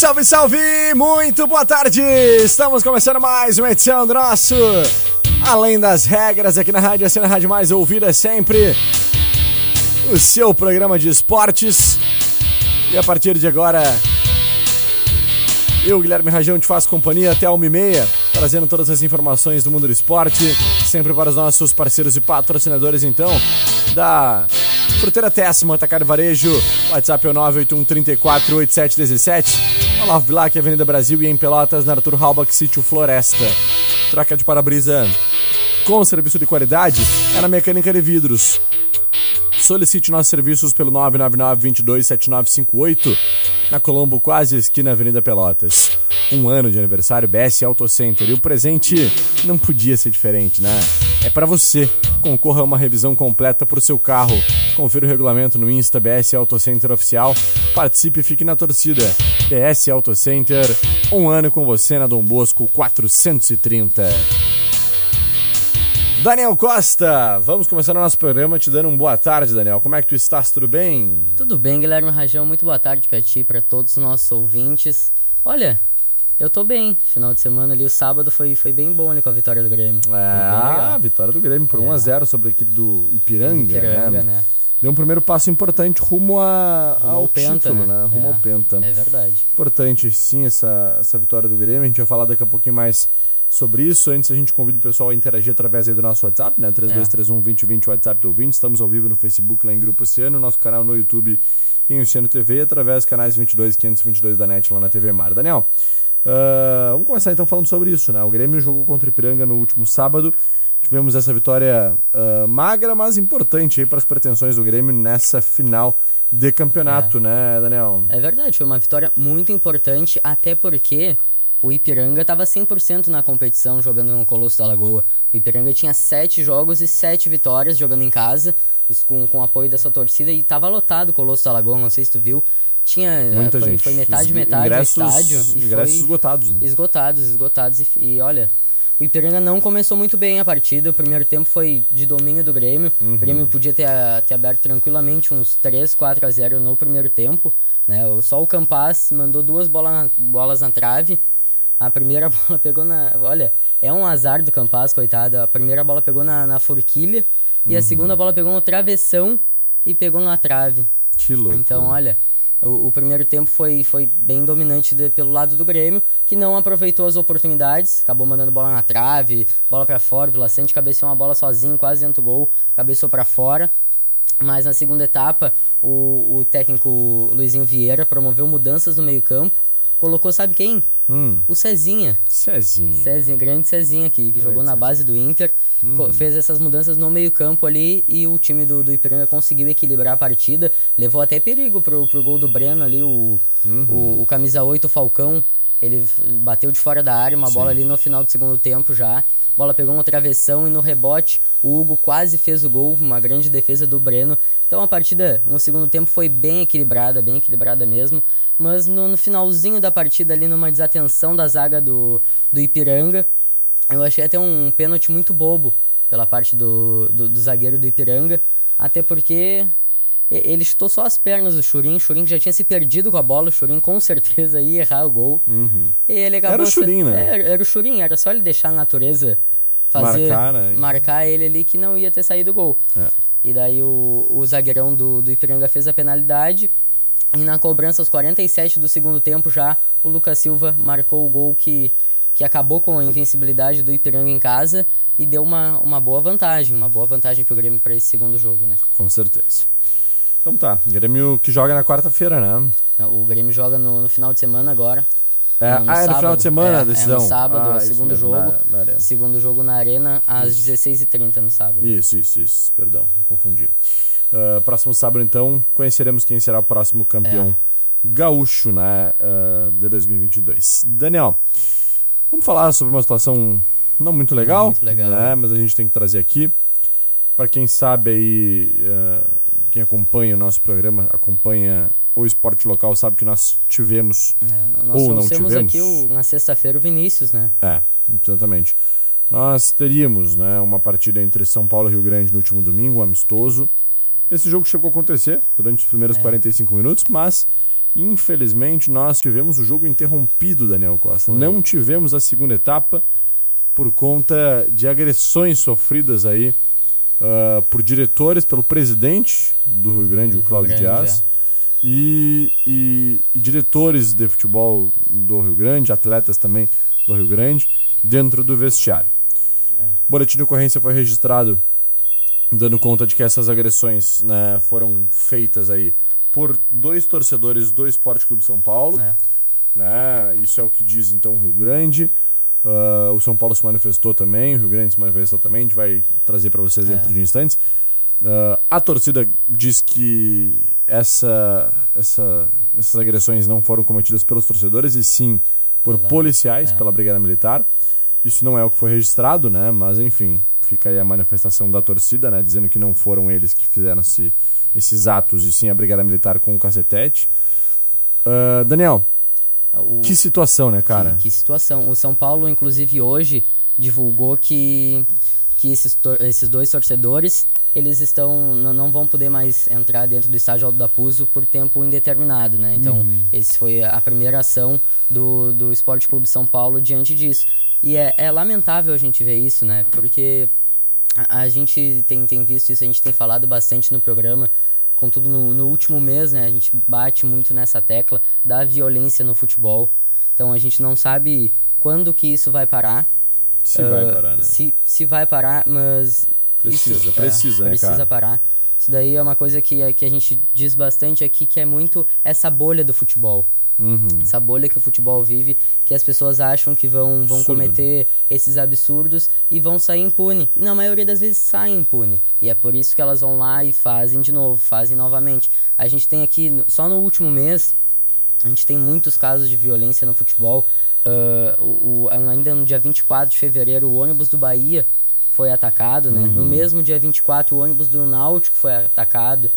Salve, salve! Muito boa tarde! Estamos começando mais uma edição do nosso Além das Regras aqui na Rádio, assim na Rádio Mais Ouvida sempre. O seu programa de esportes. E a partir de agora, eu, Guilherme Rajão, te faço companhia até a 1h30, trazendo todas as informações do mundo do esporte, sempre para os nossos parceiros e patrocinadores, então, da Fruteira Tessima, Atacar Varejo, WhatsApp é o 981 34 8717 Olavo Bilac, Avenida Brasil e em Pelotas, na Arthur Halbach, Sítio Floresta. Troca de para-brisa com serviço de qualidade é na Mecânica de Vidros. Solicite nossos serviços pelo 999-227958 na Colombo, quase esquina Avenida Pelotas. Um ano de aniversário BS Auto Center e o presente não podia ser diferente, né? É para você. Concorra a uma revisão completa para o seu carro. Confira o regulamento no Insta BS Auto Center Oficial. Participe e fique na torcida. BS Auto Center, um ano com você na Dom Bosco 430. Daniel Costa, vamos começar o nosso programa te dando um boa tarde, Daniel. Como é que tu estás? Tudo bem? Tudo bem, Guilherme Rajão. Muito boa tarde para ti, para todos os nossos ouvintes. Olha, eu tô bem. Final de semana ali, o sábado foi, foi bem bom ali com a vitória do Grêmio. É, a vitória do Grêmio por é. 1x0 sobre a equipe do Ipiranga. Ipiranga, né? né? Deu um primeiro passo importante rumo, a, rumo ao, ao título, penta, né? né? Rumo é, ao Penta. É verdade. Importante, sim, essa, essa vitória do Grêmio. A gente vai falar daqui a pouquinho mais sobre isso. Antes, a gente convida o pessoal a interagir através do nosso WhatsApp, né? 3231-2020, o WhatsApp do ouvinte. Estamos ao vivo no Facebook, lá em Grupo Oceano, nosso canal no YouTube em Oceano TV e através dos canais 22 522 da NET lá na TV Mar. Daniel, uh, vamos começar então falando sobre isso, né? O Grêmio jogou contra o Ipiranga no último sábado. Tivemos essa vitória uh, magra, mas importante para as pretensões do Grêmio nessa final de campeonato, é. né, Daniel? É verdade, foi uma vitória muito importante, até porque o Ipiranga estava 100% na competição jogando no Colosso da Lagoa. O Ipiranga tinha sete jogos e sete vitórias jogando em casa, isso com, com o apoio dessa torcida, e estava lotado o Colosso da Lagoa, não sei se tu viu. Tinha, Muita foi, gente. foi metade, Os metade ingressos, do estádio. E ingressos esgotados. Né? Esgotados, esgotados. E, e olha, o Ipiranga não começou muito bem a partida. O primeiro tempo foi de domínio do Grêmio. Uhum. O Grêmio podia ter, ter aberto tranquilamente uns 3, 4 a 0 no primeiro tempo. Né? Só o Campas mandou duas bola bolas na trave. A primeira bola pegou na. Olha, é um azar do Campas, coitado. A primeira bola pegou na, na forquilha. E Uhum. a segunda bola pegou no travessão e pegou na trave. Que louco. Então, olha, o, o, primeiro tempo foi, foi bem dominante de, pelo lado do Grêmio, que não aproveitou as oportunidades, acabou mandando bola na trave, bola para fora, Vila Sante cabeceou uma bola sozinho, quase dentro do gol, cabeçou para fora. Mas na segunda etapa, o, o técnico Luizinho Vieira promoveu mudanças no meio-campo, colocou, sabe quem? Hum. O Cezinha. Cezinha. Cezinha, grande Cezinha aqui, que jogou na base do Inter, uhum. fez essas mudanças no meio-campo ali e o time do, do Ipiranga conseguiu equilibrar a partida. Levou até perigo pro, pro gol do Breno ali, o, uhum. o, o, camisa 8, o Falcão. Ele bateu de fora da área, uma Sim. bola ali no final do segundo tempo já. A bola pegou uma travessão e no rebote o Hugo quase fez o gol, uma grande defesa do Breno. Então a partida no segundo tempo foi bem equilibrada, bem equilibrada mesmo. Mas no, no finalzinho da partida ali, numa desatenção da zaga do, do Ipiranga, eu achei até um pênalti muito bobo pela parte do, do, do zagueiro do Ipiranga. Até porque ele chutou só as pernas do Churin, o Churin já tinha se perdido com a bola, o Churin com certeza ia errar o gol. Uhum. Era o Churin, né? Era, era, o Churin, era só ele deixar a natureza fazer, marcar, né? marcar ele ali que não ia ter saído o gol. É. E daí o, o zagueirão do, do Ipiranga fez a penalidade, e na cobrança aos 47 do segundo tempo já, o Lucas Silva marcou o gol que, que acabou com a invencibilidade do Ipiranga em casa e deu uma, uma boa vantagem, uma boa vantagem pro Grêmio para esse segundo jogo, né? Com certeza. Então tá, Grêmio que joga na quarta-feira, né? O Grêmio joga no, no final de semana agora. É, no, no ah, é no final de semana a é, decisão? É no sábado, ah, o segundo mesmo, jogo. Na, na. Segundo jogo na Arena, às 16h30 no sábado. Isso, isso, isso. Perdão, confundi. Uh, próximo sábado, então, conheceremos quem será o próximo campeão É. gaúcho né, uh, de 2022. Daniel, vamos falar sobre uma situação não muito legal, muito legal, né? mas a gente tem que trazer aqui. Para quem sabe aí, uh, quem acompanha o nosso programa, acompanha o esporte local, sabe que nós tivemos É, nós ou não tivemos. aqui o- na sexta-feira o Vinícius, né? É, exatamente. Nós teríamos né, uma partida entre São Paulo e Rio Grande no último domingo, um amistoso. Esse jogo chegou a acontecer durante os primeiros É. 45 minutos, mas infelizmente nós tivemos o jogo interrompido, Daniel Costa. Foi. Não tivemos a segunda etapa por conta de agressões sofridas aí ah, por diretores, pelo presidente do Rio Grande, o Cláudio Grande, é. Dias, e, e- e diretores de futebol do Rio Grande, atletas também do Rio Grande, dentro do vestiário. É. O boletim de ocorrência foi registrado dando conta de que essas agressões né, foram feitas aí por dois torcedores do Esporte Clube São Paulo. É. Né? Isso é o que diz então o Rio Grande. Ah, o São Paulo se manifestou também, o Rio Grande se manifestou também. A gente vai trazer para vocês É. dentro de instantes. Ah, a torcida diz que essa, essa- essas agressões não foram cometidas pelos torcedores e sim por policiais, é. pela Brigada Militar. Isso não é o que foi registrado, né? Mas enfim, fica aí a manifestação da torcida, né? Dizendo que não foram eles que fizeram esse- esses atos e sim a Brigada Militar com o cacetete. Ah, Daniel, O- que situação, né, cara? Que, que situação. O São Paulo, inclusive, hoje divulgou que, que esses, esses dois torcedores eles estão não, não vão poder mais entrar dentro do estádio Alto da Puso por tempo indeterminado, né? Então, Uhum. esse foi a primeira ação do, do Esporte Clube São Paulo diante disso. E é, é lamentável a gente ver isso, né? Porque a, a gente tem, tem visto isso, a gente tem falado bastante no programa. Contudo, no, no último mês, né, a gente bate muito nessa tecla da violência no futebol. Então a gente não sabe quando que isso vai parar. Se vai Ah, parar, né? Se, se vai parar, mas. Precisa, isso- precisa, né, Precisa cara? parar. Isso daí é uma coisa que, que a gente diz bastante aqui, que é muito essa bolha do futebol. Uhum. Essa bolha que o futebol vive, que as pessoas acham que vão, vão Absurdo, né? cometer esses absurdos e vão sair impune. E na maioria das vezes saem impune. E é por isso que elas vão lá e fazem de novo, fazem novamente. A gente tem aqui, só no último mês, a gente tem muitos casos de violência no futebol. Ah, o, o- ainda no dia 24 de fevereiro, o ônibus do Bahia foi atacado, né? No mesmo dia 24, o ônibus do Náutico foi atacado.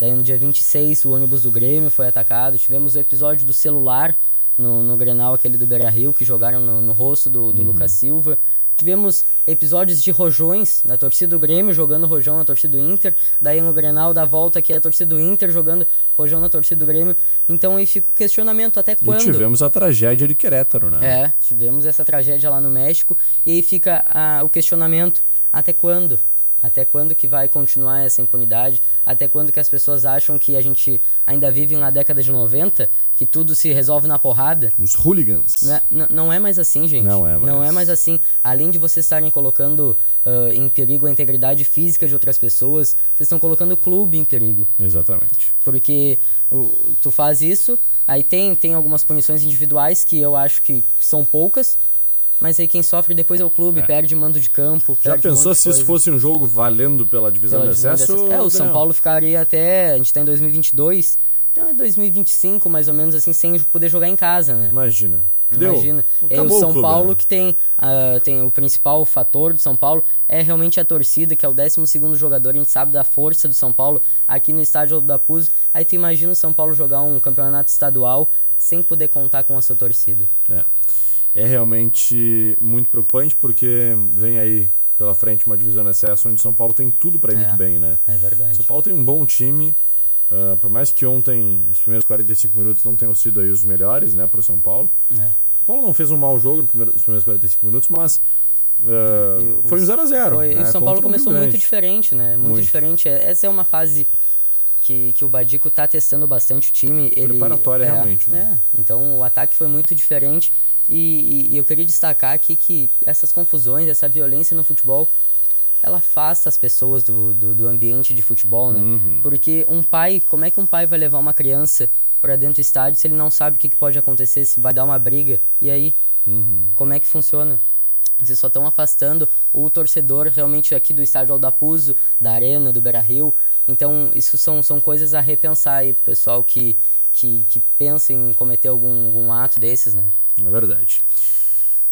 Daí no dia 26, o ônibus do Grêmio foi atacado. Tivemos o episódio do celular no, no Grenal, aquele do Beira-Rio, que jogaram no, no rosto do, do Lucas Silva. Tivemos episódios de rojões, da torcida do Grêmio jogando rojão na torcida do Inter. Daí no Grenal da volta, que é a torcida do Inter jogando rojão na torcida do Grêmio. Então aí fica o questionamento, até E quando? tivemos a tragédia de Querétaro, né? É, tivemos essa tragédia lá no México e aí fica ah, o questionamento, até quando? Até quando que vai continuar essa impunidade? Até quando que as pessoas acham que a gente ainda vive na década de 90, que tudo se resolve na porrada? Os hooligans. Não é, não é mais assim, gente. Não é mais. Não é mais assim. Além de vocês estarem colocando ah, em perigo a integridade física de outras pessoas, vocês estão colocando o clube em perigo. Exatamente. Porque o- tu faz isso, aí tem, tem algumas punições individuais que eu acho que são poucas, mas aí quem sofre depois é o clube, perde mando de campo. Já um pensou de se isso fosse um jogo valendo pela divisão pela de divisão de acesso? acesso. É, o São? Paulo ficaria até. A gente tá em 2022, então é 2025 mais ou menos assim, sem poder jogar em casa, né? Imagina. Deu. Imagina. É o São clube, Paulo né? que tem, ah, tem o principal fator do São Paulo é realmente a torcida, que é o 12 jogador. A gente sabe da força do São Paulo aqui no estádio da Puz. Aí tu imagina o São Paulo jogar um campeonato estadual sem poder contar com a sua torcida. É. É realmente muito preocupante porque vem aí pela frente uma divisão de acesso onde São Paulo tem tudo para ir É. muito bem, né? É verdade. São Paulo tem um bom time. ah, por mais que ontem os primeiros 45 minutos não tenham sido aí os melhores, né, para o São Paulo. É. São Paulo não fez um mau jogo nos primeiros 45 minutos, mas o- foi um 0 a 0 Foi- né, e o São Paulo começou muito diferente, né? Muito, Muito. diferente. É- Essa é uma fase que, que o Badico tá testando bastante o time. Ele, Preparatória, é, realmente, né? é. Então o ataque foi muito diferente E, e, eu queria destacar aqui que essas confusões, essa violência no futebol, ela afasta as pessoas do, do, do ambiente de futebol, né? Uhum. Porque um pai, como é que um pai vai levar uma criança para dentro do estádio se ele não sabe o que, que, pode acontecer, se vai dar uma briga? E aí? Uhum. Como é que funciona? Vocês só estão afastando o torcedor realmente aqui do estádio Aldapuzo, da Arena, do Beira-Rio. Então, isso são, são coisas a repensar aí pro pessoal que, que, que pensa em cometer algum, algum ato desses, né? É verdade.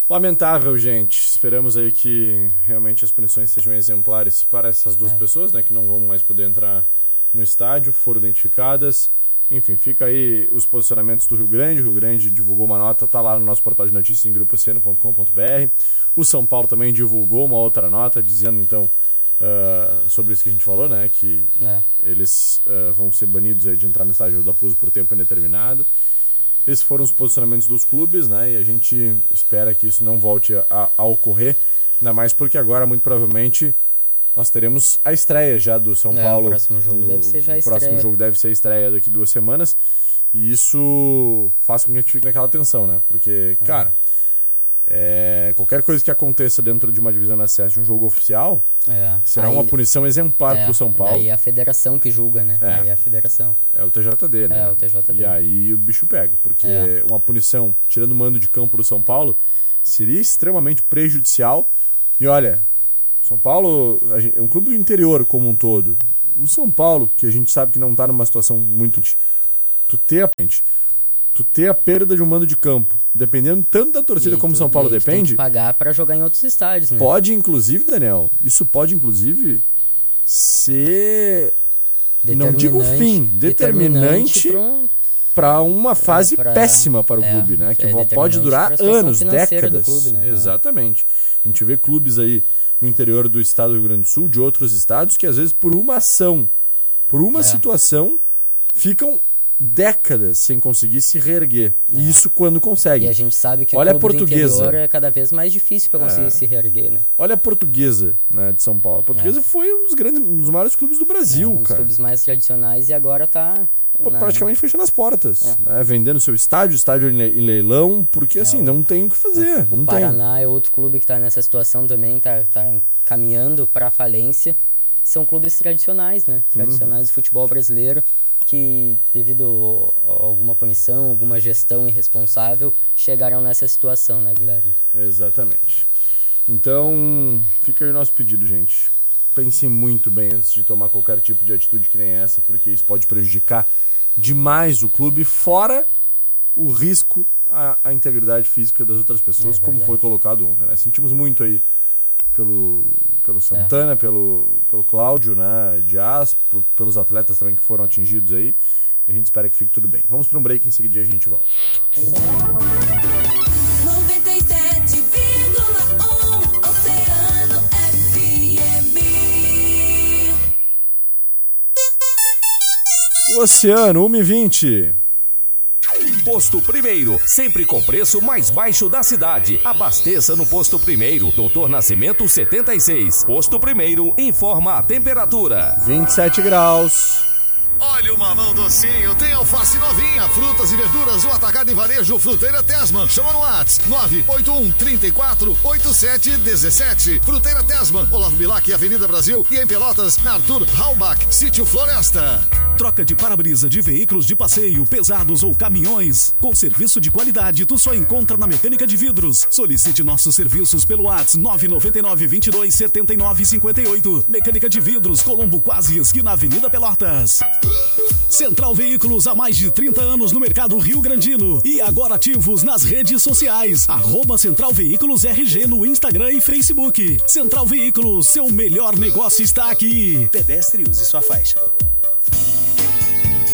Lamentável, gente. Esperamos aí que realmente as punições sejam exemplares para essas duas é. pessoas, né? Que não vão mais poder entrar no estádio, foram identificadas. Enfim, fica aí os posicionamentos do Rio Grande. O Rio Grande divulgou uma nota, tá lá no nosso portal de notícias em grupoceno.com.br. O São Paulo também divulgou uma outra nota, dizendo então uh, sobre isso que a gente falou, né? Que é. eles uh, vão ser banidos aí de entrar no estádio da PUS por tempo indeterminado. Esses foram os posicionamentos dos clubes, né? E a gente espera que isso não volte a, a ocorrer. Ainda mais porque agora, muito provavelmente, nós teremos a estreia já do São é, Paulo. O próximo jogo deve ser já a estreia. O próximo jogo deve ser a estreia daqui duas semanas. E isso faz com que a gente fique naquela tensão, né? Porque, é. cara, é, qualquer coisa que aconteça dentro de uma divisão de acesso de um jogo oficial é. será Aí, uma punição exemplar é, para o São Paulo. Aí é a federação que julga, né? É. Aí é a federação. É o TJD, né? É o TJD. E aí o bicho pega, porque é. uma punição tirando o mando de campo do São Paulo seria extremamente prejudicial. E olha, São Paulo é um clube do interior como um todo. O São Paulo, que a gente sabe que não está numa situação muito. Tu ter a tu ter a perda de um mando de campo, dependendo tanto da torcida e como tu, São Paulo depende. Pagar para jogar em outros estádios, né? Pode, inclusive, Daniel, isso pode, inclusive, ser. Não digo fim, determinante, para uma fase é, pra, péssima para o é, clube, né? Que é pode durar anos, décadas. Clube, né? Exatamente. A gente vê clubes aí no interior do estado do Rio Grande do Sul, de outros estados, que às vezes por uma ação, por uma é. situação, ficam décadas sem conseguir se reerguer. É. Isso quando consegue. E a gente sabe que Olha o clube a portuguesa. é cada vez mais difícil para conseguir é. se reerguer, né? Olha a portuguesa, né, de São Paulo. A portuguesa é. foi um dos grandes, um dos maiores clubes do Brasil, é, um dos cara. clubes mais tradicionais e agora tá na... praticamente fechando as portas, é. né? vendendo seu estádio, estádio em leilão, porque assim, não tem o que fazer. O Paraná tem. é outro clube que está nessa situação também, tá, tá caminhando para falência. São clubes tradicionais, né? Tradicionais uhum. do futebol brasileiro que, devido a alguma punição, alguma gestão irresponsável, chegaram nessa situação, né, Guilherme? Exatamente. Então, fica aí o nosso pedido, gente. Pensem muito bem antes de tomar qualquer tipo de atitude que nem essa, porque isso pode prejudicar demais o clube, fora o risco à, à integridade física das outras pessoas, é como foi colocado ontem. Né? Sentimos muito aí pelo, pelo Santana, é. pelo, pelo Cláudio, né, Dias, por, pelos atletas também que foram atingidos aí. E a gente espera que fique tudo bem. Vamos para um break, em seguida a gente volta. Oceano 1 e 20. Posto Primeiro, sempre com preço mais baixo da cidade. Abasteça no Posto Primeiro, Doutor Nascimento 76. Posto Primeiro informa a temperatura: 27 graus. Olha o mamão docinho, tem alface novinha, frutas e verduras, o atacado e varejo Fruteira Tesman. Chama no Whats 981 34 87 17. Fruteira Tesman, Olavo Bilac, Avenida Brasil e em Pelotas, Arthur Halbach, Sítio Floresta. Troca de para-brisa de veículos de passeio, pesados ou caminhões. Com serviço de qualidade, tu só encontra na Mecânica de Vidros. Solicite nossos serviços pelo Whats 999 22 79 58. Mecânica de Vidros, Colombo Quase, esquina Avenida Pelotas. Central Veículos há mais de 30 anos no mercado Rio Grandino e agora ativos nas redes sociais. Arroba Central Veículos RG no Instagram e Facebook. Central Veículos, seu melhor negócio está aqui. Pedestre use sua faixa.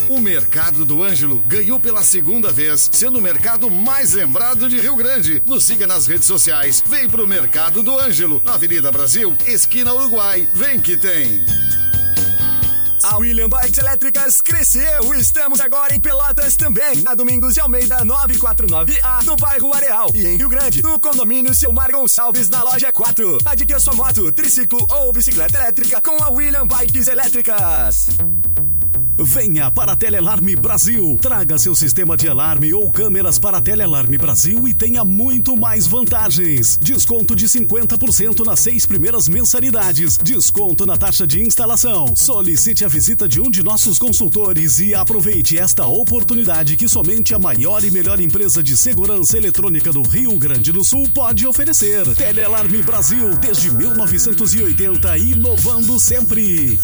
O Mercado do Ângelo ganhou pela segunda vez, sendo o mercado mais lembrado de Rio Grande. Nos siga nas redes sociais. Vem pro Mercado do Ângelo, na Avenida Brasil, esquina Uruguai. Vem que tem. A William Bikes Elétricas cresceu. Estamos agora em Pelotas também, na Domingos de Almeida 949A, no bairro Areal. E em Rio Grande, no condomínio Silmar Gonçalves, na loja 4. Adquira sua moto, triciclo ou bicicleta elétrica com a William Bikes Elétricas. Venha para a Telealarme Brasil. Traga seu sistema de alarme ou câmeras para a Telealarme Brasil e tenha muito mais vantagens. Desconto de 50% nas seis primeiras mensalidades. Desconto na taxa de instalação. Solicite a visita de um de nossos consultores e aproveite esta oportunidade que somente a maior e melhor empresa de segurança eletrônica do Rio Grande do Sul pode oferecer. Telealarme Brasil desde 1980 inovando sempre.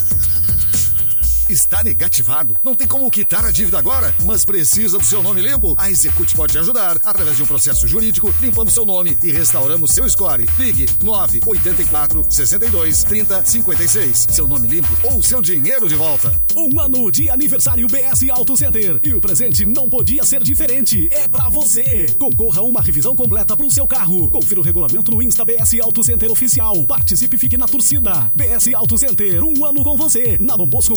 Está negativado. Não tem como quitar a dívida agora, mas precisa do seu nome limpo? A Execute pode ajudar através de um processo jurídico, limpando seu nome e restauramos seu score. Ligue 984 62 30 56. Seu nome limpo ou seu dinheiro de volta. Um ano de aniversário BS Auto Center. E o presente não podia ser diferente. É pra você. Concorra a uma revisão completa pro seu carro. Confira o regulamento no Insta BS Auto Center Oficial. Participe e fique na torcida. BS Auto Center, um ano com você. Na Dom Bosco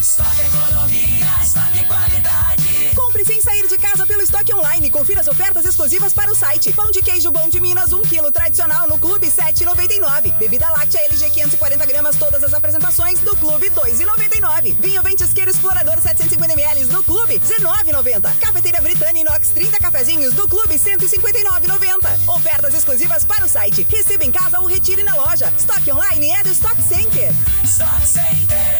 Estoque economia, estoque qualidade. Compre sem sair de casa pelo estoque online. Confira as ofertas exclusivas para o site. Pão de queijo bom de Minas, 1 kg tradicional no Clube 7,99. Bebida láctea LG 540 gramas, todas as apresentações do Clube 2,99. Vinho Ventisqueiro Explorador 750 ml no Clube 19,90. Cafeteira Britânia Inox 30 cafezinhos do Clube 159,90. Ofertas exclusivas para o site. Receba em casa ou retire na loja. Estoque online é do Stock Center. Stock Center.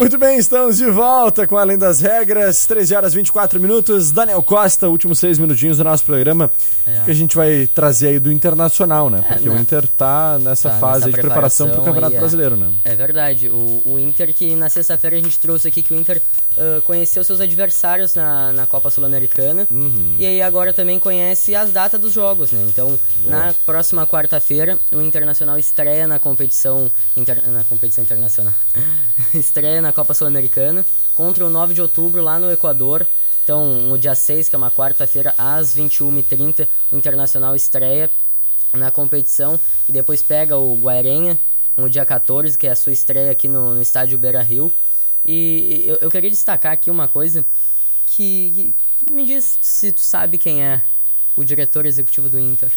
Muito bem, estamos de volta com Além das Regras, 13 horas 24 minutos. Daniel Costa, últimos seis minutinhos do nosso programa, É. que a gente vai trazer aí do Internacional, né? É, Porque o né? Inter tá nessa Tá fase nessa de preparação para o Campeonato aí, é. Brasileiro, né? É verdade. O, o Inter, que na sexta-feira a gente trouxe aqui que o Inter ah, conheceu seus adversários na, na Copa Sul-Americana. Uhum. E aí agora também conhece as datas dos jogos, né? Então, na próxima quarta-feira, o Internacional estreia na competição, inter- na competição internacional. estreia na Copa Sul-Americana contra o 9 de outubro lá no Equador. Então, no dia 6, que é uma quarta-feira, às 21h30, o Internacional estreia na competição e depois pega o Guairenha no dia 14, que é a sua estreia aqui no, no estádio Beira Rio. E eu, eu queria destacar aqui uma coisa que, que me diz se tu sabe quem é o diretor executivo do Inter.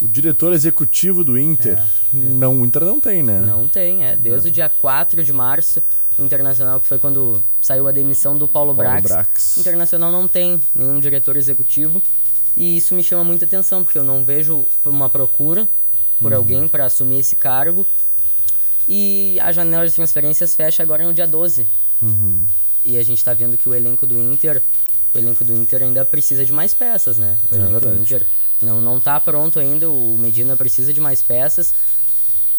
O diretor executivo do Inter, não, o Inter não tem, né? É, Não tem, é. Desde o dia 4 de março, o Internacional, que foi quando saiu a demissão do Paulo, Paulo Brax. Brax. O Internacional não tem nenhum diretor executivo. E isso me chama muita atenção, porque eu não vejo uma procura por Uhum. alguém para assumir esse cargo. E a janela de transferências fecha agora no dia 12. Uhum. E a gente tá vendo que o elenco do Inter, o elenco do Inter ainda precisa de mais peças, né? O É elenco do verdade. Inter não, não tá pronto ainda, o Medina precisa de mais peças.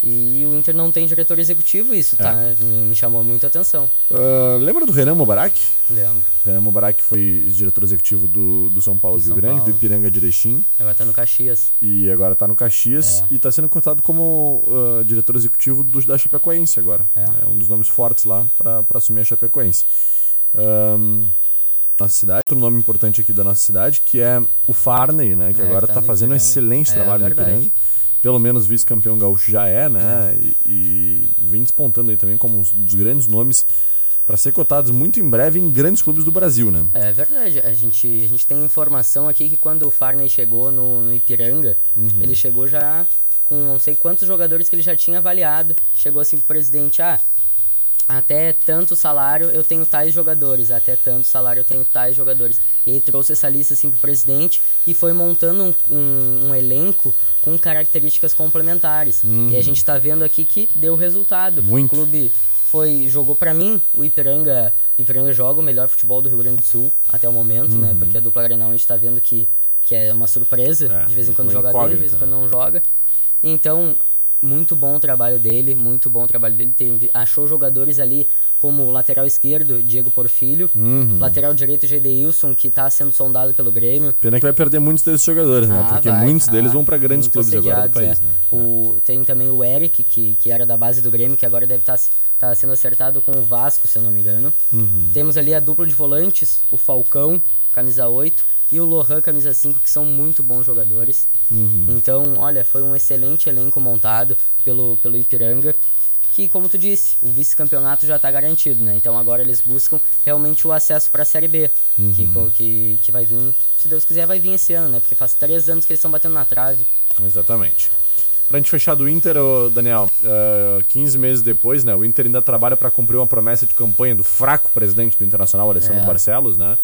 E o Inter não tem diretor executivo, isso tá, É. me, me chamou muita atenção. Ah, lembra do Renan Mubarak? Lembro. Renan Mubarak foi diretor executivo do, do São Paulo Do Rio São Grande, Paulo. do Ipiranga Erechim. Agora tá no Caxias. E agora tá no Caxias É. e tá sendo cotado como ah, diretor executivo do, da Chapecoense agora. É. um dos nomes fortes lá pra assumir a Chapecoense. Ahn, nossa cidade, outro nome importante aqui da nossa cidade, que é o Farney, né? Que É, agora tá tá, fazendo um excelente É, trabalho verdade. no Ipiranga. Pelo menos vice-campeão gaúcho já é, né? E, e vem despontando aí também como um dos grandes nomes para ser cotados muito em breve em grandes clubes do Brasil, né? É verdade, a gente, a gente tem informação aqui que quando o Farney chegou no, no Ipiranga, Uhum. ele chegou já com não sei quantos jogadores que ele já tinha avaliado. Chegou assim pro presidente, ah, até tanto salário eu tenho tais jogadores, até tanto salário eu tenho tais jogadores. E ele trouxe essa lista assim pro presidente e foi montando um, um- um elenco com características complementares. E a gente tá vendo aqui que deu resultado. Muito. O clube foi jogou pra mim, o Ipiranga, o Ipiranga joga o melhor futebol do Rio Grande do Sul até o momento, né? Porque a dupla Grenal a gente tá vendo que, que é uma surpresa, É, de vez em quando joga bem, de vez em né? quando não joga. Então, muito bom o trabalho dele, muito bom o trabalho dele. Tem, achou jogadores ali como o lateral esquerdo, Diego Porfílio, Uhum. lateral direito, Gedeilson, que está sendo sondado pelo Grêmio. Pena que vai perder muitos desses jogadores, né? Ah, Porque vai. muitos deles Ah, vão para grandes clubes agora do país, é. né? O, tem também o Eric, que, que era da base do Grêmio, que agora deve estar tá sendo acertado com o Vasco, se eu não me engano. Uhum. Temos ali a dupla de volantes, o Falcão, camisa 8, e o Lohan, camisa 5, que são muito bons jogadores. Uhum. Então, olha, foi um excelente elenco montado pelo, pelo Ipiranga. Que, como tu disse, o vice-campeonato já está garantido, né? Então agora eles buscam realmente o acesso para a Série B. Uhum. Que, que, que vai vir, se Deus quiser, vai vir esse ano, né? Porque faz três anos que eles estão batendo na trave. Exatamente. Pra gente fechar do Inter, Daniel, ah, 15 meses depois, né? O Inter ainda trabalha para cumprir uma promessa de campanha do fraco presidente do Internacional, Alessandro É. Barcelos, né?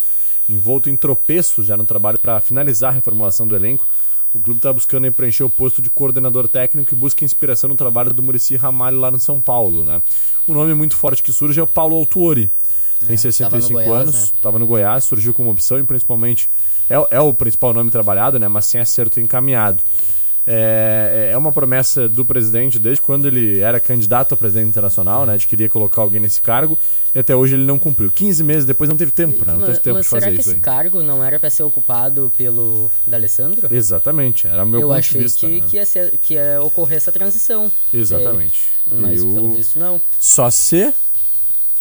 Envolto em tropeços já no trabalho para finalizar a reformulação do elenco. O clube está buscando preencher o posto de coordenador técnico e busca inspiração no trabalho do Murici Ramalho lá no São Paulo, né? Um nome muito forte que surge é o Paulo Autuori. Tem 65 É, Goiás, anos, né? estava no Goiás, surgiu como opção e principalmente é, é o principal nome trabalhado, né? Mas sem acerto encaminhado. É, é uma promessa do presidente desde quando ele era candidato a presidente internacional, né? De queria colocar alguém nesse cargo e até hoje ele não cumpriu. 15 meses depois não teve tempo, né? Não mas teve tempo mas de fazer será que isso esse aí. cargo não era para ser ocupado pelo D'Alessandro? Exatamente, era o meu Eu ponto achei de vista. que, né? que, ia ser, que ia ocorrer essa transição. Exatamente. É, mas pelo visto não. Só se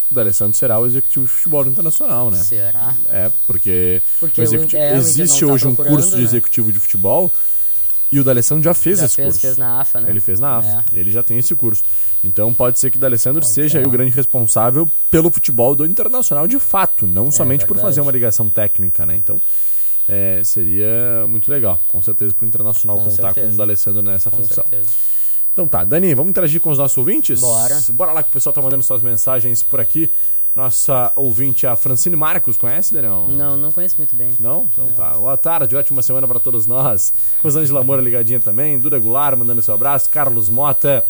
o D'Alessandro será o executivo de futebol internacional, né? Será? É, porque, Porque o executivo- é, existe tá hoje um procurando, curso de né? executivo de futebol e o D'Alessandro já fez Já esse fez, curso. fez na AFA, né? Ele fez na AFA. É. Ele já tem esse curso. Então pode ser que o D'Alessandro seja ser. o grande responsável pelo futebol do Internacional de fato, não somente por É fazer uma ligação técnica, né? Então é, seria muito legal, com certeza, para o Internacional Com contar com certeza. o D'Alessandro nessa Com função. certeza. Então tá, Dani, vamos interagir com os nossos ouvintes? Bora. Bora lá que o pessoal tá mandando suas mensagens por aqui. Nossa ouvinte, a Francine Marcos, conhece, Daniel? Não, não conheço muito bem. Não? Então tá. Boa tarde, ótima semana pra todos nós. Rosângela Moura ligadinha também. Duda Goulart mandando seu abraço. Carlos Mota.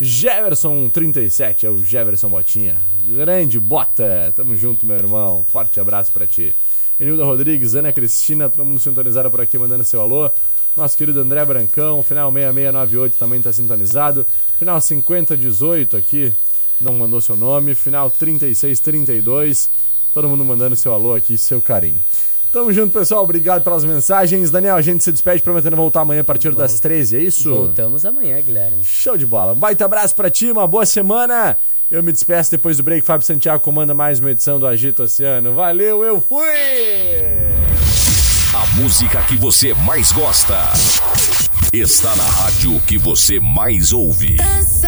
Jefferson37, é o Jefferson Botinha. Grande Bota. Tamo junto, meu irmão. Forte abraço pra ti. Enilda Rodrigues, Ana Cristina, todo mundo sintonizado por aqui mandando seu alô. Nosso querido André Brancão, final 6698 também tá sintonizado. Final 5018 aqui, não mandou seu nome. Final 3632, todo mundo mandando seu alô aqui, seu carinho. Tamo junto, pessoal. Obrigado pelas mensagens. Daniel, a gente se despede prometendo voltar amanhã a partir das 13, é isso? Voltamos amanhã, Guilherme. Show de bola. Um baita abraço pra ti, uma boa semana. Eu me despeço depois do break. Fábio Santiago comanda mais uma edição do Agito Oceano. Valeu, eu fui! A música que você mais gosta está na rádio que você mais ouve. Doida